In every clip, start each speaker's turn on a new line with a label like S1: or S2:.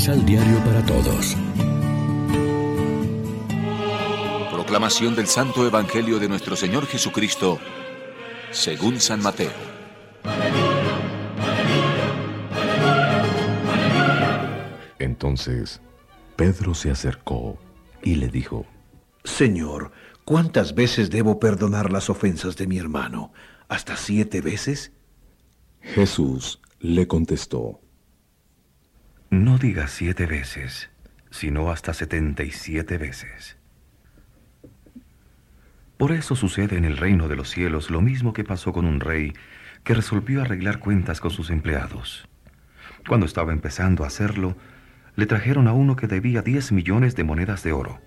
S1: Misal Diario para Todos.
S2: Proclamación del Santo Evangelio de nuestro Señor Jesucristo, según San Mateo.
S3: Entonces, Pedro se acercó y le dijo,
S4: Señor, ¿cuántas veces debo perdonar las ofensas de mi hermano? ¿Hasta siete veces?
S3: Jesús le contestó,
S5: No digas siete veces, sino hasta setenta y siete veces. Por eso sucede en el reino de los cielos lo mismo que pasó con un rey que resolvió arreglar cuentas con sus empleados. Cuando estaba empezando a hacerlo, le trajeron a uno que debía diez millones de monedas de oro.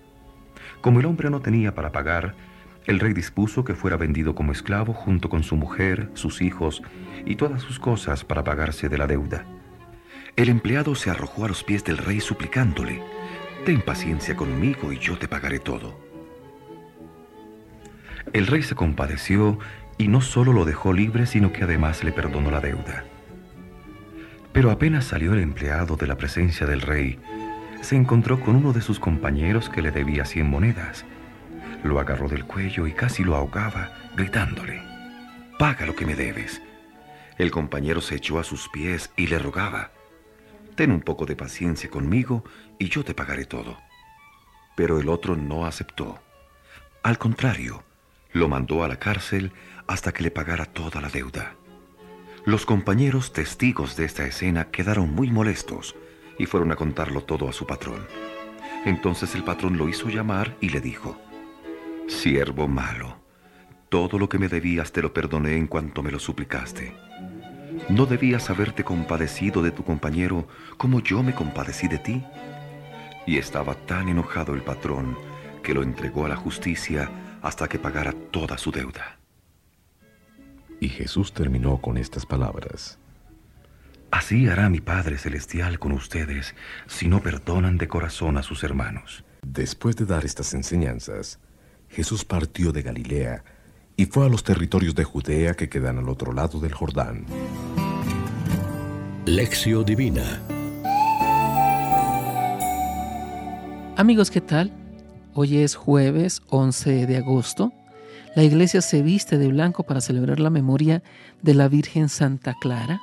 S5: Como el hombre no tenía para pagar, el rey dispuso que fuera vendido como esclavo junto con su mujer, sus hijos y todas sus cosas para pagarse de la deuda. El empleado se arrojó a los pies del rey suplicándole, Ten paciencia conmigo y yo te pagaré todo. El rey se compadeció y no solo lo dejó libre, sino que además le perdonó la deuda. Pero apenas salió el empleado de la presencia del rey, se encontró con uno de sus compañeros que le debía cien monedas. Lo agarró del cuello y casi lo ahogaba, gritándole, Paga lo que me debes. El compañero se echó a sus pies y le rogaba, Ten un poco de paciencia conmigo y yo te pagaré todo. Pero el otro no aceptó. Al contrario, lo mandó a la cárcel hasta que le pagara toda la deuda. Los compañeros testigos de esta escena quedaron muy molestos y fueron a contarlo todo a su patrón. Entonces el patrón lo hizo llamar y le dijo, Siervo malo, todo lo que me debías te lo perdoné en cuanto me lo suplicaste. ¿No debías haberte compadecido de tu compañero como yo me compadecí de ti? Y estaba tan enojado el patrón que lo entregó a la justicia hasta que pagara toda su deuda.
S3: Y Jesús terminó con estas palabras.
S5: Así hará mi Padre Celestial con ustedes si no perdonan de corazón a sus hermanos.
S3: Después de dar estas enseñanzas, Jesús partió de Galilea y fue a los territorios de Judea que quedan al otro lado del Jordán.
S1: Lección Divina
S6: Amigos, ¿qué tal? Hoy es jueves 11 de agosto. La iglesia se viste de blanco para celebrar la memoria de la Virgen Santa Clara.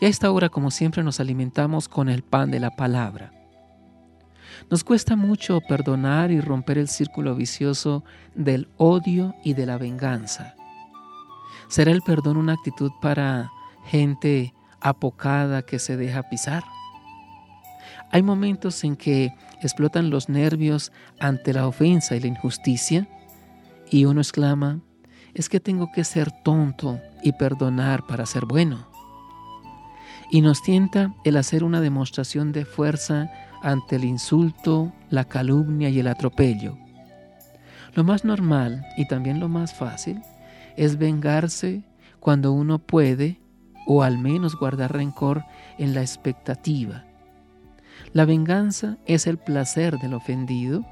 S6: Y a esta hora, como siempre, nos alimentamos con el pan de la palabra. Nos cuesta mucho perdonar y romper el círculo vicioso del odio y de la venganza. ¿Será el perdón una actitud para gente apocada que se deja pisar? Hay momentos en que explotan los nervios ante la ofensa y la injusticia y uno exclama, es que tengo que ser tonto y perdonar para ser bueno. Y nos tienta el hacer una demostración de fuerza ante el insulto, la calumnia y el atropello. Lo más normal y también lo más fácil es vengarse cuando uno puede o al menos guardar rencor en la expectativa. La venganza es el placer del ofendido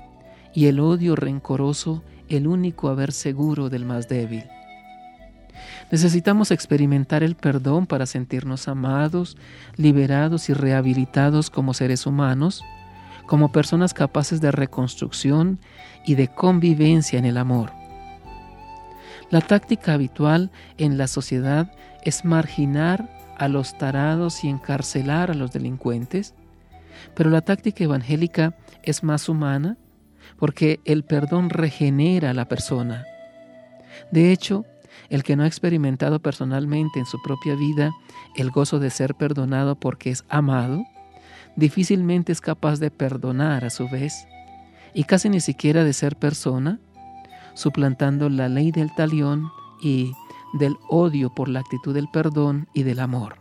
S6: y el odio rencoroso el único haber seguro del más débil. Necesitamos experimentar el perdón para sentirnos amados, liberados y rehabilitados como seres humanos, como personas capaces de reconstrucción y de convivencia en el amor. La táctica habitual en la sociedad es marginar a los tarados y encarcelar a los delincuentes, pero la táctica evangélica es más humana porque el perdón regenera a la persona. De hecho, el que no ha experimentado personalmente en su propia vida el gozo de ser perdonado porque es amado, difícilmente es capaz de perdonar a su vez y casi ni siquiera de ser persona, suplantando la ley del talión y del odio por la actitud del perdón y del amor.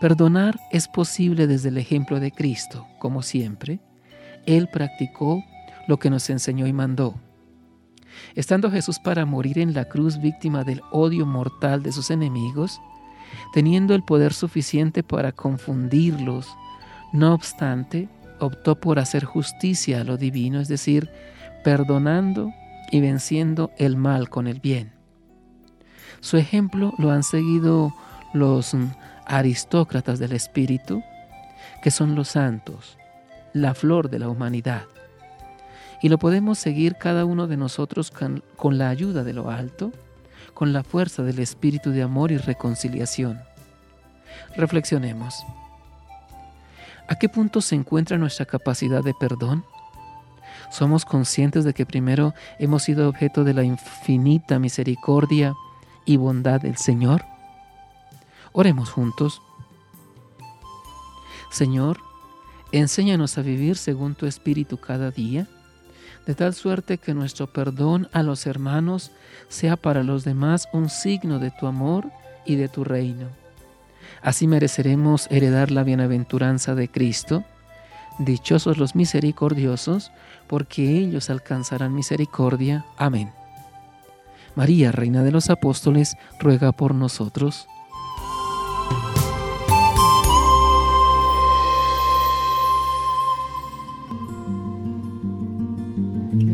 S6: Perdonar es posible desde el ejemplo de Cristo, como siempre. Él practicó lo que nos enseñó y mandó. Estando Jesús para morir en la cruz víctima del odio mortal de sus enemigos, teniendo el poder suficiente para confundirlos, no obstante, optó por hacer justicia a lo divino, es decir, perdonando y venciendo el mal con el bien. Su ejemplo lo han seguido los aristócratas del espíritu, que son los santos, la flor de la humanidad. Y lo podemos seguir cada uno de nosotros con, la ayuda de lo alto, con la fuerza del espíritu de amor y reconciliación. Reflexionemos. ¿A qué punto se encuentra nuestra capacidad de perdón? ¿Somos conscientes de que primero hemos sido objeto de la infinita misericordia y bondad del Señor? Oremos juntos. Señor, enséñanos a vivir según tu Espíritu cada día, de tal suerte que nuestro perdón a los hermanos sea para los demás un signo de tu amor y de tu reino. Así mereceremos heredar la bienaventuranza de Cristo. Dichosos los misericordiosos, porque ellos alcanzarán misericordia. Amén. María, Reina de los Apóstoles, ruega por nosotros.